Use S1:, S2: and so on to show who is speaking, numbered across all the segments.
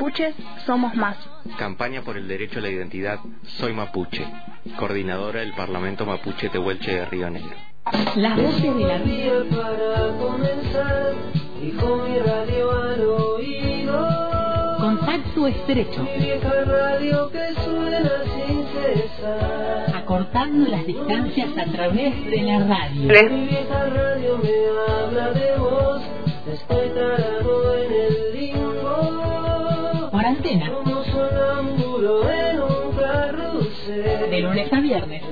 S1: mapuches somos más.
S2: Campaña por el derecho a la identidad Soy Mapuche. Coordinadora del Parlamento Mapuche Tehuelche de Río Negro.
S3: Las voces de la vida.
S4: para comenzar y con mi radio al oído.
S3: Contacto estrecho.
S4: Mi vieja radio que suena sin cesar.
S3: Acortando las distancias a través de la radio.
S4: Mi vieja radio me habla de vos. Estoy tarado
S3: De lunes a viernes.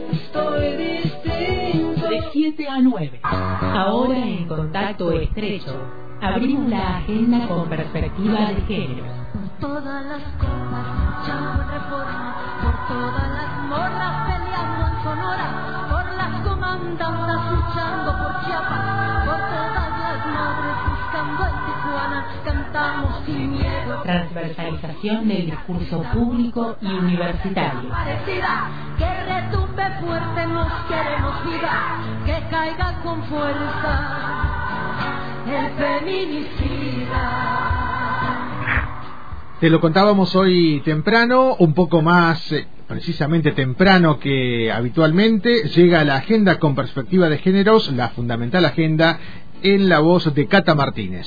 S3: De 7 a 9. Ahora en contacto estrecho. Abrimos la agenda con perspectiva de género.
S5: Por todas las comas, luchando en reforma, por todas las morras peleando en Sonora, por las comandantas luchando por Chiapas, por todas las madres buscando en Tijuana, cantamos sin miedo.
S3: Transversalización del discurso público y universitario.
S5: Parecida, que retumbe fuerte, nos queremos viva, que caiga con fuerza el feminicida.
S6: Te lo contábamos hoy temprano, un poco más eh, precisamente temprano que habitualmente, llega la agenda con perspectiva de géneros, la fundamental agenda en la voz de Cata Martínez.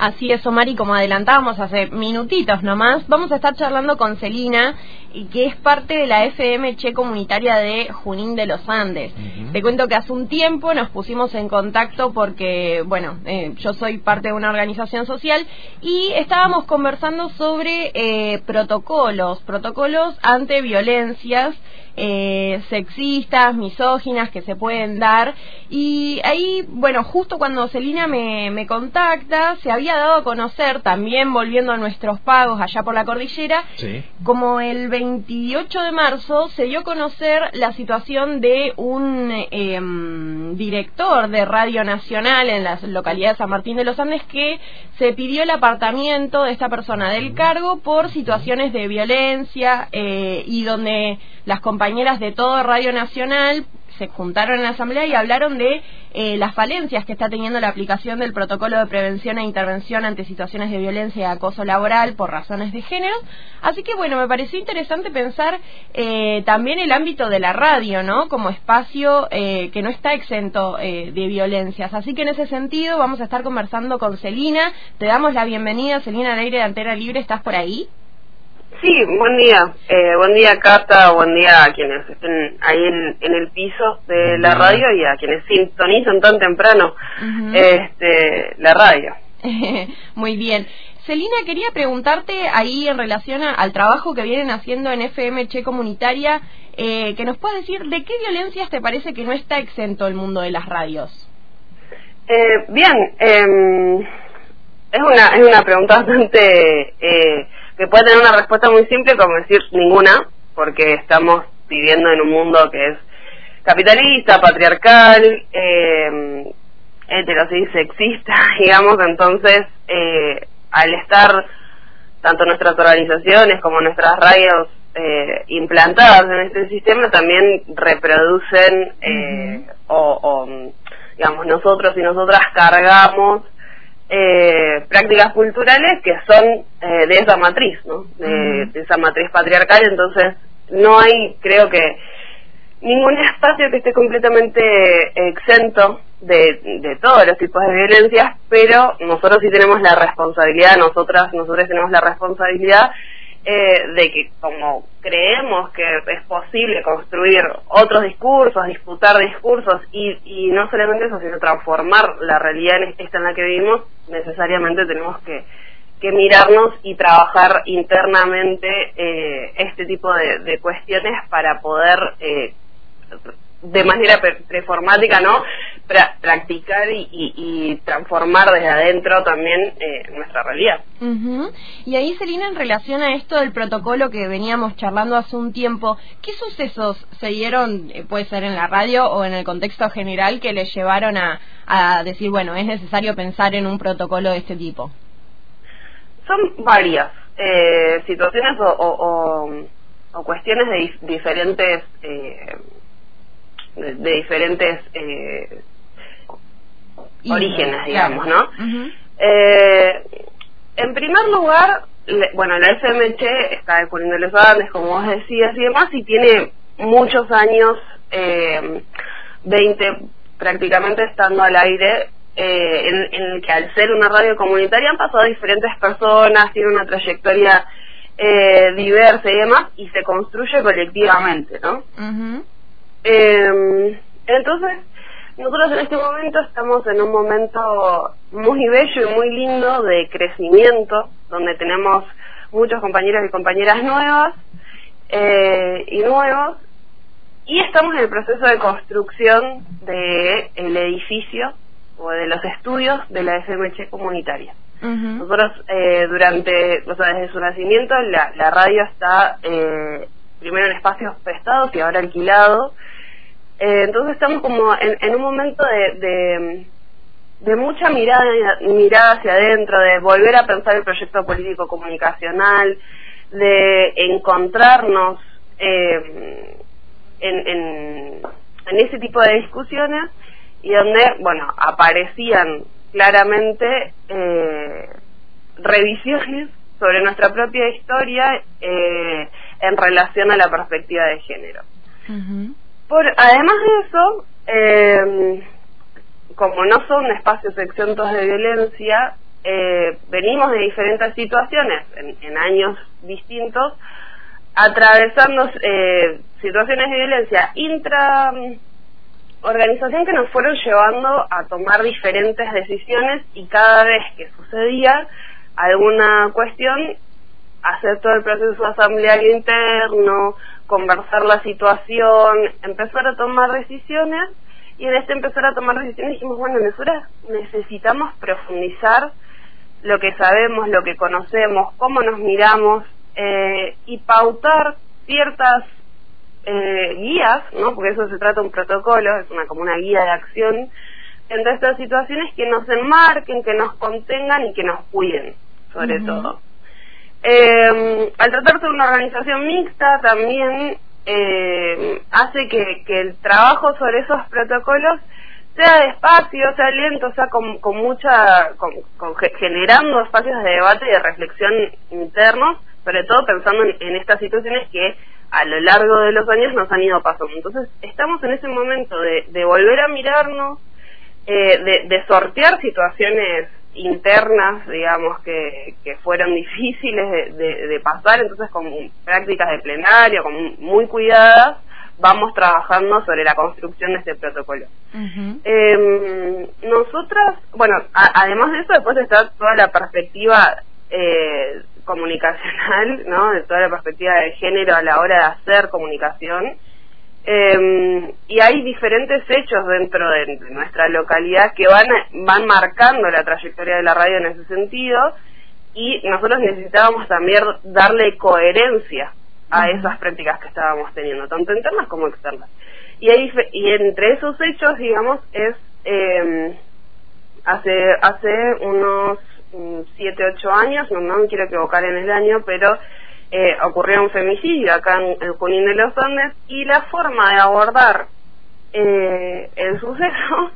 S7: Así es, Omar, y como adelantábamos hace minutitos nomás, vamos a estar charlando con Celina, y que es parte de la FM Che Comunitaria de Junín de los Andes. Te cuento que hace un tiempo nos pusimos en contacto porque, bueno, eh, yo soy parte de una organización social y estábamos conversando sobre eh, protocolos, protocolos ante violencias eh, sexistas, misóginas que se pueden dar. Y ahí, bueno, justo cuando Celina me, me contacta, se había dado a conocer, también volviendo a nuestros pagos allá por la cordillera,
S6: Sí.
S7: como el 28 de marzo se dio a conocer la situación de un em, director de Radio Nacional en la localidad de San Martín de los Andes que se pidió el apartamiento de esta persona del cargo por situaciones de violencia eh, y donde las compañeras de todo Radio Nacional se juntaron en la asamblea y hablaron de eh, las falencias que está teniendo la aplicación del protocolo de prevención e intervención ante situaciones de violencia y acoso laboral por razones de género. Así que bueno, me pareció interesante pensar eh, también el ámbito de la radio, ¿no? Como espacio eh, que no está exento eh, de violencias. Así que en ese sentido vamos a estar conversando con Celina. Te damos la bienvenida, Celina, al aire de Antena Libre. ¿Estás por ahí?
S8: Sí, buen día. Eh, buen día, Cata. Buen día a quienes estén ahí en, en el piso de la radio y a quienes sintonizan tan temprano este, la radio.
S7: Muy bien. Celina, quería preguntarte ahí en relación a- al trabajo que vienen haciendo en FM Che Comunitaria, eh, que nos puedas decir de qué violencias te parece que no está exento el mundo de las radios.
S8: Eh, bien, eh, es una es una pregunta bastante eh, que puede tener una respuesta muy simple como decir ninguna, porque estamos viviendo en un mundo que es capitalista, patriarcal, eh, heterosis sexista, digamos, entonces eh, al estar tanto nuestras organizaciones como nuestras radios eh, implantadas en este sistema también reproducen eh, o, o, digamos nosotros y nosotras cargamos eh, prácticas culturales que son eh, de esa matriz, ¿no? De, de esa matriz patriarcal, entonces no hay, creo que ningún espacio que esté completamente exento de, de todos los tipos de violencias, pero nosotros sí tenemos la responsabilidad, nosotras, nosotros tenemos la responsabilidad eh, de que como creemos que es posible construir otros discursos, disputar discursos y, y no solamente eso, sino transformar la realidad en esta en la que vivimos, necesariamente tenemos que, que mirarnos y trabajar internamente eh, este tipo de, cuestiones para poder eh, de manera performática, ¿no? Pra- practicar y, y- y transformar desde adentro también eh, nuestra realidad.
S7: Ujú. Y ahí, Celina, en relación a esto del protocolo que veníamos charlando hace un tiempo, ¿qué sucesos se dieron, eh, puede ser en la radio o en el contexto general, que les llevaron a, a decir, bueno, es necesario pensar en un protocolo de este tipo?
S8: Son varias eh, situaciones o, o- o- o cuestiones de dif- diferentes eh, de, de diferentes orígenes,
S7: claro.
S8: digamos, ¿no? Eh, en primer lugar, le- bueno, la FMH está en Junín de los Andes, como vos decías y demás, y tiene muchos años, eh, 20 prácticamente estando al aire, eh, en, en el que al ser una radio comunitaria han pasado diferentes personas, tiene una trayectoria eh, diversa y demás, y se construye colectivamente, ¿no? Eh, entonces, nosotros en este momento estamos en un momento muy bello y muy lindo de crecimiento, donde tenemos muchos compañeros y compañeras nuevas eh, y nuevos, y estamos en el proceso de construcción del el edificio o de los estudios de la FMH comunitaria. Nosotros eh, durante, o sea, desde su nacimiento, la, la radio está eh, primero en espacios prestados y ahora alquilado. Eh, entonces estamos como en, en un momento de, de, mucha mirada, mirada hacia adentro, de volver a pensar el proyecto político comunicacional, de encontrarnos eh, en, en, en ese tipo de discusiones y donde, bueno, aparecían claramente eh, revisiones sobre nuestra propia historia eh, en relación a la perspectiva de género. Por, además de eso, eh, como no son espacios exentos de violencia, eh, venimos de diferentes situaciones en, años distintos, atravesando eh, situaciones de violencia intra mm, organización que nos fueron llevando a tomar diferentes decisiones y cada vez que sucedía alguna cuestión hacer todo el proceso asambleario interno, conversar la situación, empezar a tomar decisiones y en este empezar a tomar decisiones dijimos, bueno, nosotros necesitamos profundizar lo que sabemos, lo que conocemos, cómo nos miramos eh, y pautar ciertas eh, guías, ¿no? porque eso se trata de un protocolo, es una como una guía de acción entre estas situaciones que nos enmarquen, que nos contengan y que nos cuiden, sobre todo. Eh, al tratarse de una organización mixta, también eh, hace que, el trabajo sobre esos protocolos sea despacio, sea lento, sea con, con mucha, con, con ge- generando espacios de debate y de reflexión internos, sobre todo pensando en, estas situaciones que a lo largo de los años nos han ido pasando. Entonces, estamos en ese momento de, volver a mirarnos, eh, de sortear situaciones internas, digamos, que, que fueron difíciles de, de- de pasar, entonces con prácticas de plenario, con muy cuidadas, vamos trabajando sobre la construcción de este protocolo. Eh, nosotras, bueno, a- además de eso, después está toda la perspectiva eh, comunicacional, ¿no? De toda la perspectiva de género a la hora de hacer comunicación. Eh, y hay diferentes hechos dentro de, de nuestra localidad que van, van marcando la trayectoria de la radio en ese sentido y nosotros necesitábamos también darle coherencia a esas prácticas que estábamos teniendo, tanto internas como externas. Y, hay, y entre esos hechos, digamos, es eh, hace hace unos 7, 8 años, no, no me quiero equivocar en el año, pero eh, ocurrió un femicidio acá en, en Junín de los Andes y la forma de abordar eh, el suceso,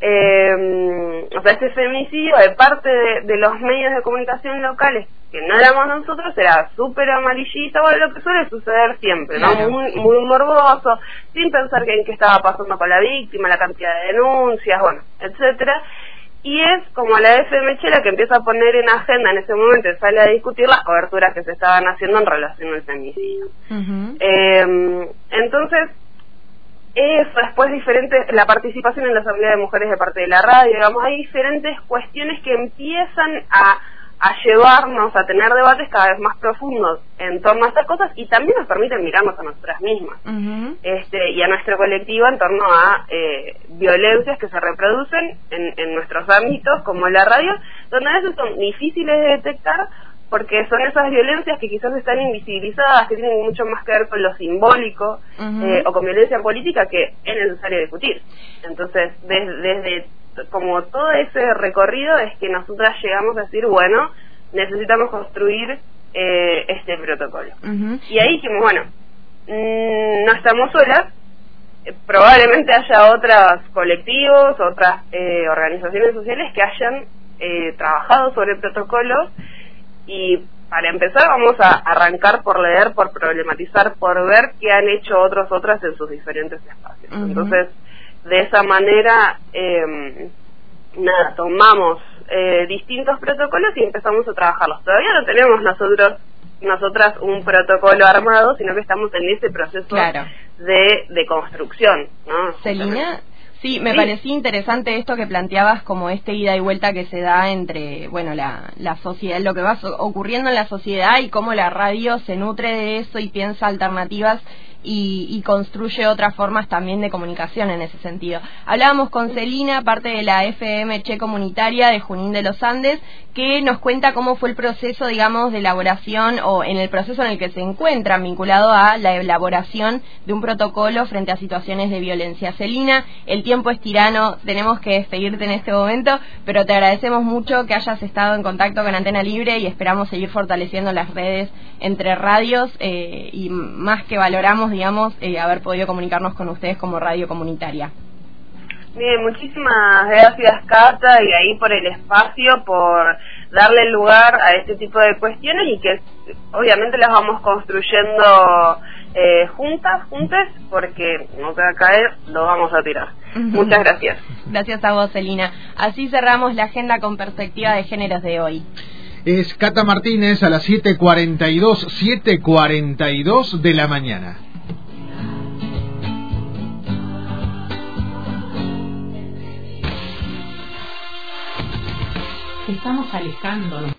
S8: eh, o sea, este femicidio de parte de, de los medios de comunicación locales, que no éramos nosotros, era súper amarillista, bueno, lo que suele suceder siempre, ¿no? Muy, muy morboso, sin pensar en qué estaba pasando con la víctima, la cantidad de denuncias, bueno, etcétera y es como la FMH la que empieza a poner en agenda en ese momento sale a discutir las coberturas que se estaban haciendo en relación al femicidio.
S7: Ujú.
S8: Eh, entonces, eso, después diferentes, la participación en la Asamblea de Mujeres de parte de la radio, digamos, hay diferentes cuestiones que empiezan a, a llevarnos a tener debates cada vez más profundos en torno a estas cosas y también nos permiten mirarnos a nosotras mismas. Este, y a nuestro colectivo en torno a eh, violencias que se reproducen en, en nuestros ámbitos, como la radio, donde a veces son difíciles de detectar porque son esas violencias que quizás están invisibilizadas, que tienen mucho más que ver con lo simbólico eh, o con violencia política que es necesario discutir. Entonces, des- desde como todo ese recorrido es que nosotras llegamos a decir, bueno, necesitamos construir eh, este protocolo. Y ahí dijimos, bueno, mm, no estamos solas, eh, probablemente haya otros colectivos, otras eh, organizaciones sociales que hayan eh, trabajado sobre protocolos y para empezar vamos a arrancar por leer, por problematizar, por ver qué han hecho otros, otras en sus diferentes espacios. Entonces, de esa manera, eh, nada, tomamos eh, distintos protocolos y empezamos a trabajarlos. Todavía no tenemos nosotros nosotras un protocolo armado, sino que estamos en ese proceso
S7: Claro.
S8: de, de construcción. ¿no?
S7: Celina, sí, me
S8: Sí.
S7: parecía interesante esto que planteabas como este ida y vuelta que se da entre, bueno, la, la sociedad, lo que va ocurriendo en la sociedad y cómo la radio se nutre de eso y piensa alternativas y, y construye otras formas también de comunicación en ese sentido. Hablábamos con Celina, parte de la FM Che Comunitaria de Junín de los Andes, que nos cuenta cómo fue el proceso, digamos, de elaboración o en el proceso en el que se encuentran vinculado a la elaboración de un protocolo frente a situaciones de violencia. Celina, el tiempo es tirano, tenemos que despedirte en este momento, pero te agradecemos mucho que hayas estado en contacto con Antena Libre y esperamos seguir fortaleciendo las redes entre radios eh, y más que valoramos, digamos, eh, haber podido comunicarnos con ustedes como radio comunitaria.
S8: Bien, muchísimas gracias Cata y ahí por el espacio, por darle lugar a este tipo de cuestiones y que obviamente las vamos construyendo eh, juntas, juntas, porque no te va a caer, lo vamos a tirar. Muchas gracias.
S7: Gracias a vos, Celina. Así cerramos la agenda con perspectiva de géneros de hoy.
S6: Es Cata Martínez a las 7.42, 7.42 de la mañana.
S3: Estamos alejándonos.